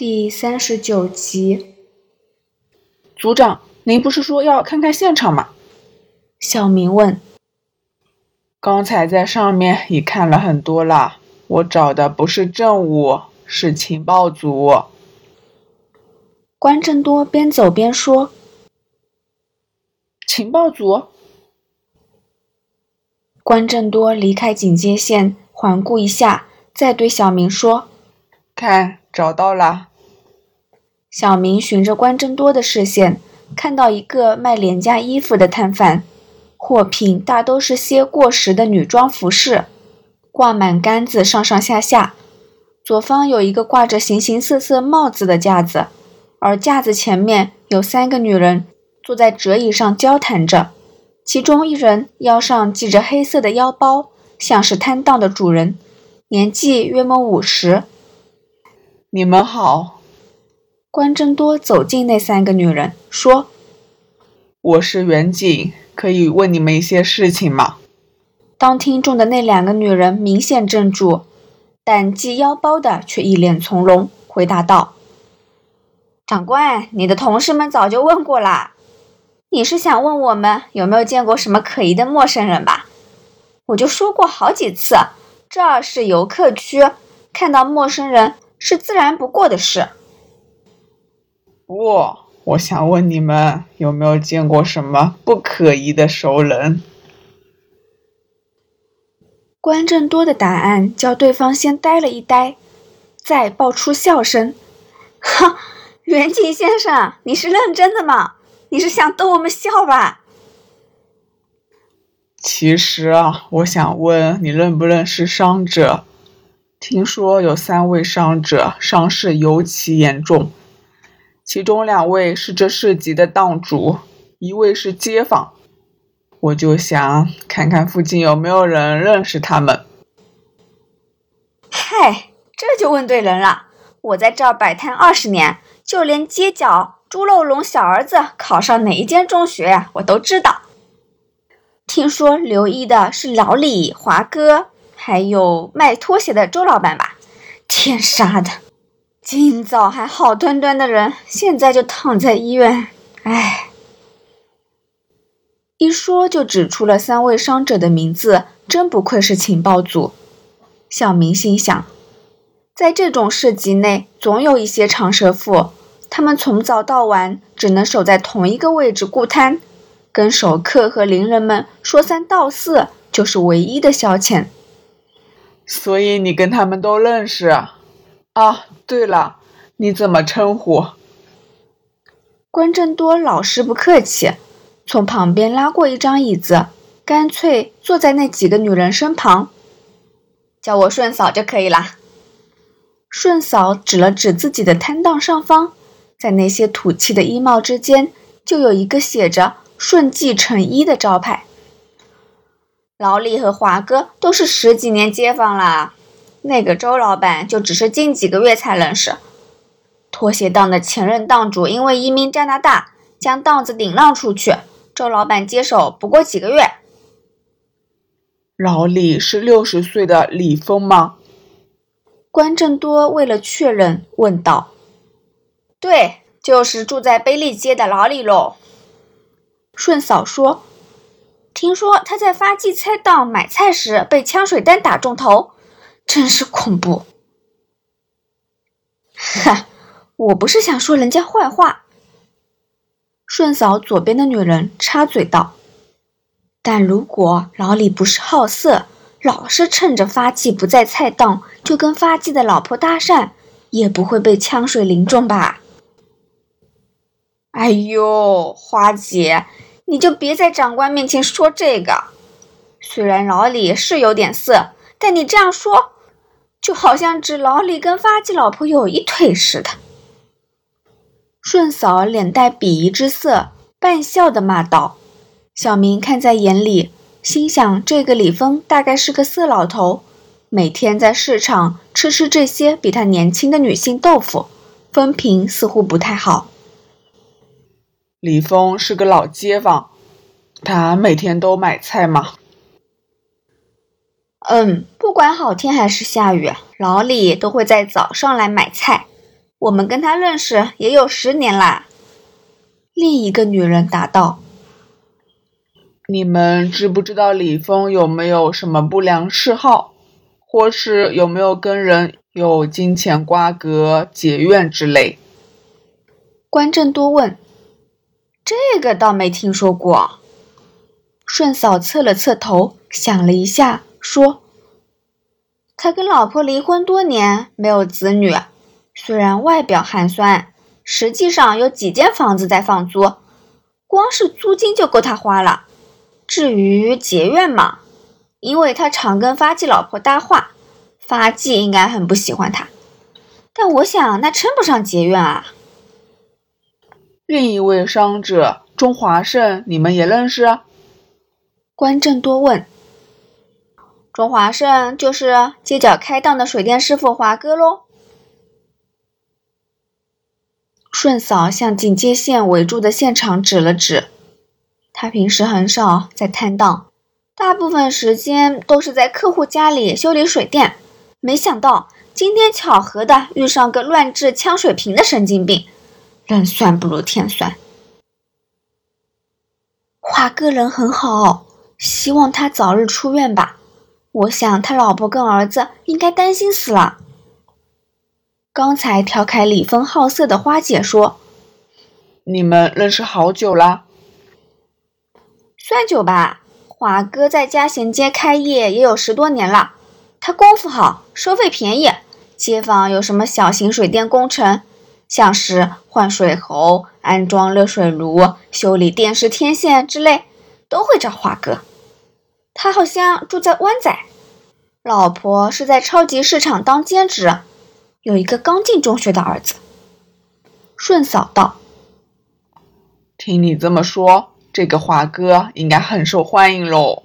第三十九集，组长，您不是说要看看现场吗？小明问。刚才在上面已看了很多了，我找的不是政务，是情报组。关正多边走边说：“情报组。”关正多离开警戒线，环顾一下，再对小明说：“看，找到了。”小明循着关正多的视线，看到一个卖廉价衣服的摊贩，货品大都是些过时的女装服饰，挂满杆子，上上下下。左方有一个挂着形形色色帽子的架子，而架子前面有三个女人坐在折椅上交谈着，其中一人腰上系着黑色的腰包，像是摊档的主人，年纪约莫五十。你们好。关正多走近那三个女人，说：“我是远景，可以问你们一些事情吗？”当听众的那两个女人明显怔住，但系腰包的却一脸从容，回答道：“长官，你的同事们早就问过啦。你是想问我们有没有见过什么可疑的陌生人吧？我就说过好几次，这儿是游客区，看到陌生人是自然不过的事。”不，我想问你们有没有见过什么不可疑的熟人？关正多的答案叫对方先呆了一呆，再爆出笑声：“ 哈，袁景先生，你是认真的吗？你是想逗我们笑吧？”其实啊，我想问你认不认识伤者？听说有三位伤者伤势尤其严重。其中两位是这市集的档主，一位是街坊，我就想看看附近有没有人认识他们。嗨，这就问对人了。我在这儿摆摊二十年，就连街角猪肉龙小儿子考上哪一间中学，我都知道。听说留意的是老李、华哥，还有卖拖鞋的周老板吧？天杀的！今早还好端端的人，现在就躺在医院。唉，一说就指出了三位伤者的名字，真不愧是情报组。小明心想，在这种市集内，总有一些长舌妇，他们从早到晚只能守在同一个位置顾摊，跟熟客和邻人们说三道四，就是唯一的消遣。所以你跟他们都认识？对了，你怎么称呼？关正多老实不客气，从旁边拉过一张椅子，干脆坐在那几个女人身旁，叫我顺嫂就可以了。顺嫂指了指自己的摊档上方，在那些土气的衣帽之间，就有一个写着“顺记成衣”的招牌。老李和华哥都是十几年街坊了。那个周老板就只是近几个月才认识。拖鞋档的前任档主因为移民加拿大，将档子顶让出去，周老板接手不过几个月。老李是六十岁的李峰吗？关正多为了确认问道：“对，就是住在卑利街的老李喽。”顺嫂说：“听说他在发寄菜档买菜时被枪水弹打中头。”真是恐怖！哈，我不是想说人家坏话。顺嫂左边的女人插嘴道：“但如果老李不是好色，老是趁着发髻不在菜档就跟发髻的老婆搭讪，也不会被枪水淋中吧？”哎呦，花姐，你就别在长官面前说这个。虽然老李是有点色，但你这样说。就好像指老李跟发髻老婆有一腿似的。顺嫂脸带鄙夷之色，半笑的骂道：“小明看在眼里，心想这个李峰大概是个色老头，每天在市场吃吃这些比他年轻的女性豆腐，风评似乎不太好。”李峰是个老街坊，他每天都买菜吗？嗯，不管好天还是下雨，老李都会在早上来买菜。我们跟他认识也有十年啦。”另一个女人答道：“你们知不知道李峰有没有什么不良嗜好，或是有没有跟人有金钱瓜葛、结怨之类？”关正多问：“这个倒没听说过。”顺嫂侧了侧头，想了一下，说：“他跟老婆离婚多年，没有子女，虽然外表寒酸。”实际上有几间房子在放租，光是租金就够他花了。至于结怨嘛，因为他常跟发迹老婆搭话，发迹应该很不喜欢他。但我想那称不上结怨啊。另一位伤者钟华胜，你们也认识？关正多问。钟华胜就是街角开档的水电师傅华哥喽。顺嫂向警戒线围住的现场指了指，他平时很少在摊档，大部分时间都是在客户家里修理水电。没想到今天巧合的遇上个乱掷枪水瓶的神经病，人算不如天算。华哥人很好，希望他早日出院吧。我想他老婆跟儿子应该担心死了。刚才调侃李峰好色的花姐说：“你们认识好久了？算久吧。华哥在嘉贤街开业也有十多年了，他功夫好，收费便宜。街坊有什么小型水电工程，像是换水喉、安装热水炉、修理电视天线之类，都会找华哥。他好像住在湾仔，老婆是在超级市场当兼职。”有一个刚进中学的儿子，顺嫂道：“听你这么说，这个华哥应该很受欢迎喽。”“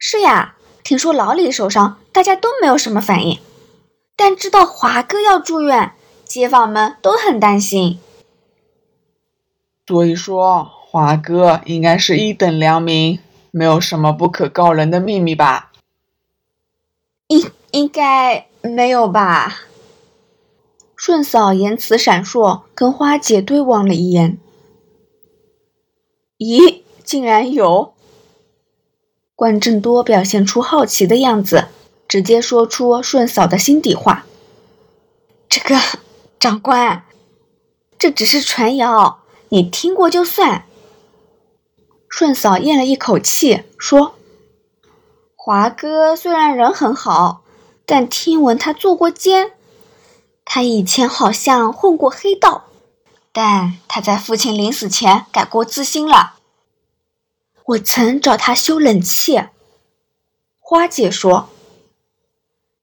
是呀，听说老李受伤，大家都没有什么反应，但知道华哥要住院，街坊们都很担心。所以说，华哥应该是一等良民，没有什么不可告人的秘密吧？”“应应该。”没有吧？顺嫂言辞闪烁，跟花姐对望了一眼。咦，竟然有！关正多表现出好奇的样子，直接说出顺嫂的心底话：“这个长官，这只是传谣，你听过就算。”顺嫂咽了一口气，说：“华哥虽然人很好。”但听闻他做过奸，他以前好像混过黑道，但他在父亲临死前改过自新了。我曾找他修冷气，花姐说，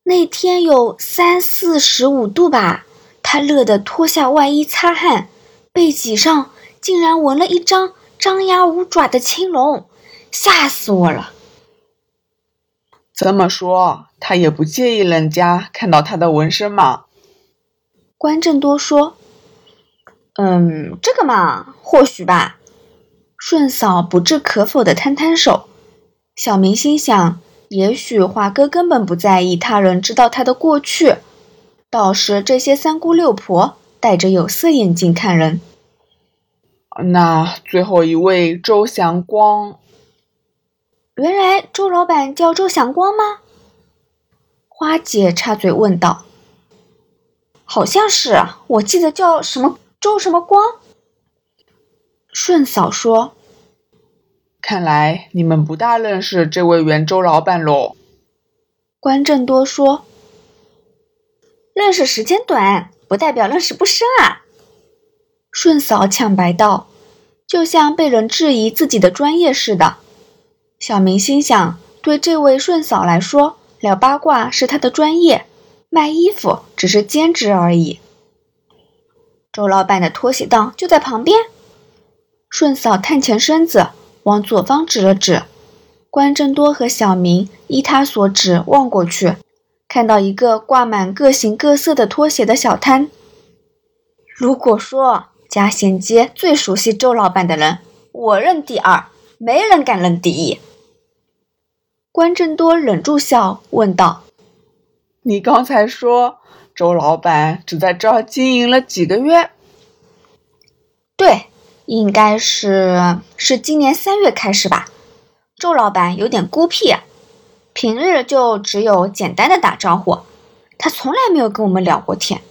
那天有三四十五度吧，他热得脱下外衣擦汗，背脊上竟然纹了一张张牙舞爪的青龙，吓死我了。这么说，他也不介意人家看到他的纹身吗？关正多说：“嗯，这个嘛，或许吧。”顺嫂不置可否的摊摊手。小明心想：也许华哥根本不在意他人知道他的过去，倒是这些三姑六婆戴着有色眼镜看人。那最后一位周祥光。原来周老板叫周祥光吗？花姐插嘴问道。好像是，我记得叫什么周什么光。顺嫂说：“看来你们不大认识这位原周老板喽。”关正多说：“认识时间短，不代表认识不深啊。”顺嫂抢白道，就像被人质疑自己的专业似的。小明心想，对这位顺嫂来说，聊八卦是她的专业，卖衣服只是兼职而已。周老板的拖鞋档就在旁边。顺嫂探前身子，往左方指了指。关正多和小明依他所指望过去，看到一个挂满各形各色的拖鞋的小摊。如果说嘉贤街最熟悉周老板的人，我认第二，没人敢认第一。关正多忍住笑，问道：“你刚才说周老板只在这儿经营了几个月。对，应该是是今年三月开始吧。周老板有点孤僻，平日就只有简单的打招呼，他从来没有跟我们聊过天。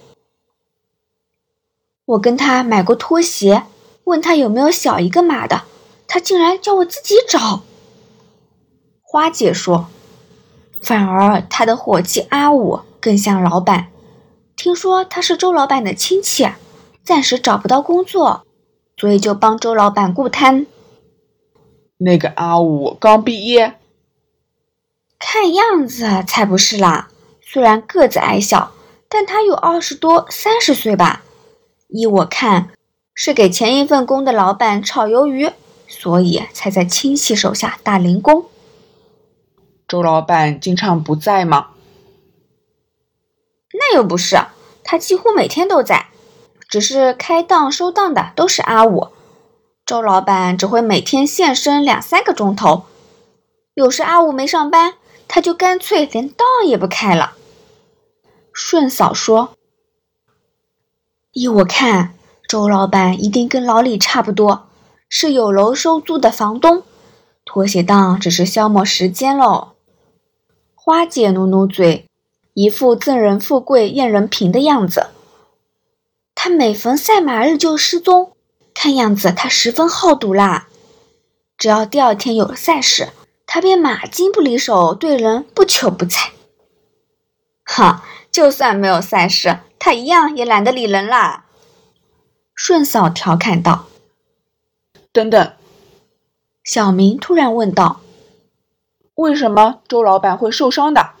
我跟他买过拖鞋，问他有没有小一个码的，他竟然叫我自己找。花姐说，反而他的伙计阿五更像老板。听说他是周老板的亲戚，暂时找不到工作，所以就帮周老板顾摊。那个阿五刚毕业，看样子才不是啦。虽然个子矮小，但他有二十多、三十岁吧。依我看，是给前一份工的老板炒鱿鱼，所以才在亲戚手下打零工。周老板经常不在吗？那又不是，他几乎每天都在，只是开档收档的都是阿五，周老板只会每天现身两三个钟头。有时阿五没上班，他就干脆连档也不开了。顺嫂说：“依我看，周老板一定跟老李差不多，是有楼收租的房东，拖鞋档只是消磨时间喽。”花姐努努嘴。一副赠人富贵厌人贫的样子。他每逢赛马日就失踪，看样子他十分好赌啦。只要第二天有了赛事，他便马金不离手，对人不求不睬。哈，就算没有赛事，他一样也懒得理人啦。顺嫂调侃道：“等等。”小明突然问道：“为什么周老板会受伤的？”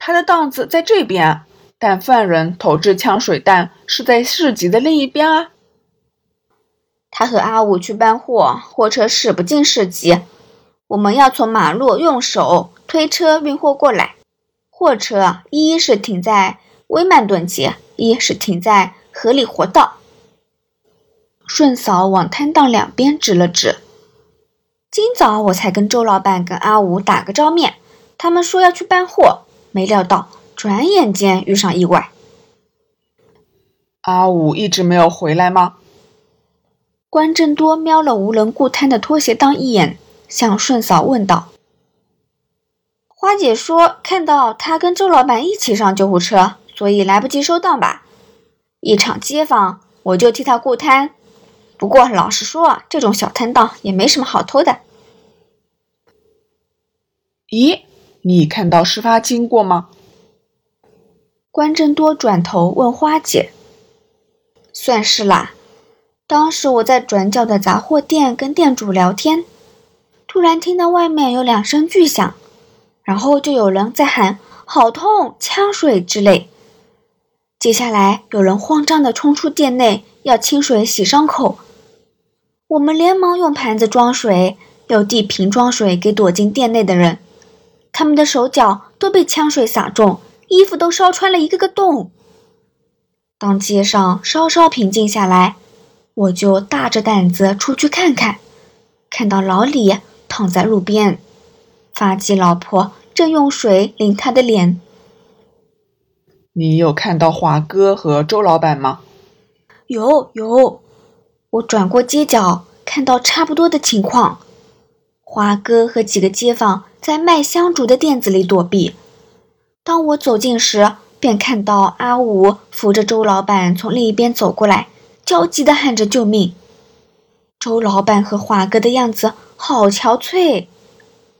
他的档子在这边，但犯人投掷枪水弹是在市集的另一边啊。他和阿五去搬货，货车驶不进市集，我们要从马路用手推车运货过来。货车一是停在威曼顿街，一是停在河里活道。顺嫂往摊档两边指了指。今早我才跟周老板跟阿五打个照面，他们说要去搬货。没料到，转眼间遇上意外。阿五一直没有回来吗？关正多瞄了无人顾摊的拖鞋档一眼，向顺嫂问道：“花姐说看到他跟周老板一起上救护车，所以来不及收档吧？一场街坊，我就替他顾摊。不过老实说，这种小摊档也没什么好偷的。”咦？你看到事发经过吗？关正多转头问花姐：“算是啦。当时我在转角的杂货店跟店主聊天，突然听到外面有两声巨响，然后就有人在喊‘好痛’‘呛水’之类。接下来有人慌张地冲出店内要清水洗伤口，我们连忙用盘子装水，又递瓶装水给躲进店内的人。”他们的手脚都被枪水洒中，衣服都烧穿了一个个洞。当街上稍稍平静下来，我就大着胆子出去看看，看到老李躺在路边，发髻老婆正用水淋他的脸。你有看到华哥和周老板吗？有有，我转过街角，看到差不多的情况。华哥和几个街坊。在卖香烛的店子里躲避。当我走近时，便看到阿五扶着周老板从另一边走过来，焦急地喊着救命。周老板和华哥的样子好憔悴，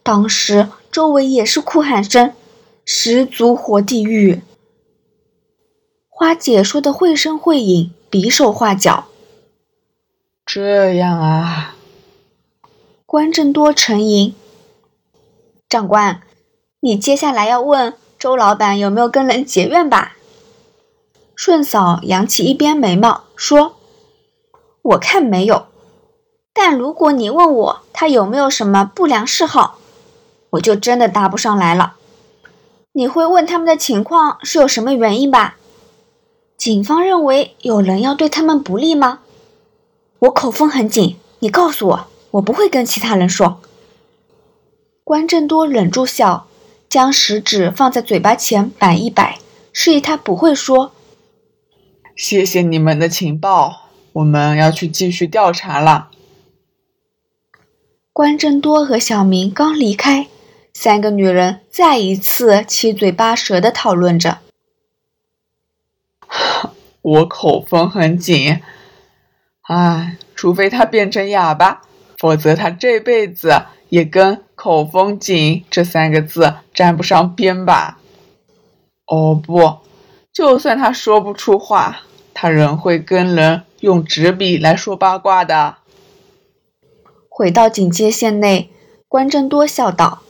当时周围也是哭喊声，十足活地狱。花姐说的绘声绘影，比手画脚。这样啊。关正多沉吟。长官，你接下来要问周老板有没有跟人结怨吧？顺嫂扬起一边眉毛说：“我看没有，但如果你问我他有没有什么不良嗜好，我就真的答不上来了。你会问他们的情况是有什么原因吧？警方认为有人要对他们不利吗？我口风很紧，你告诉我，我不会跟其他人说。”关正多忍住笑，将食指放在嘴巴前摆一摆，示意他不会说，谢谢你们的情报，我们要去继续调查了。关正多和小明刚离开，三个女人再一次七嘴八舌的讨论着。我口风很紧，唉，除非他变成哑巴，否则他这辈子也跟“口风紧”这三个字沾不上边吧。哦不，就算他说不出话，他仍会跟人用纸笔来说八卦的。回到警戒线内，关正多笑道：“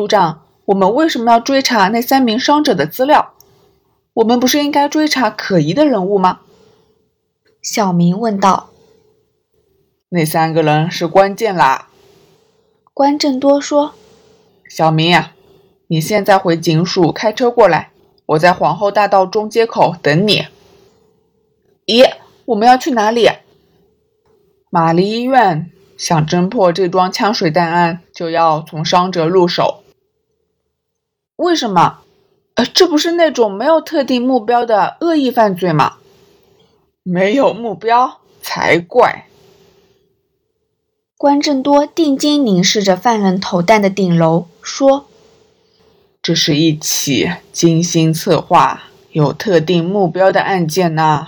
组长，我们为什么要追查那三名伤者的资料？我们不是应该追查可疑的人物吗？”小明问道。“那三个人是关键啦。”关正多说。“小明呀。”你现在回警署开车过来，我在皇后大道中街口等你。咦，我们要去哪里？玛丽医院。想侦破这桩枪水弹案，就要从伤者入手。为什么？呃，这不是那种没有特定目标的恶意犯罪吗？没有目标才怪。关正多定睛凝视着犯人投弹的顶楼，说。这是一起精心策划、有特定目标的案件呐。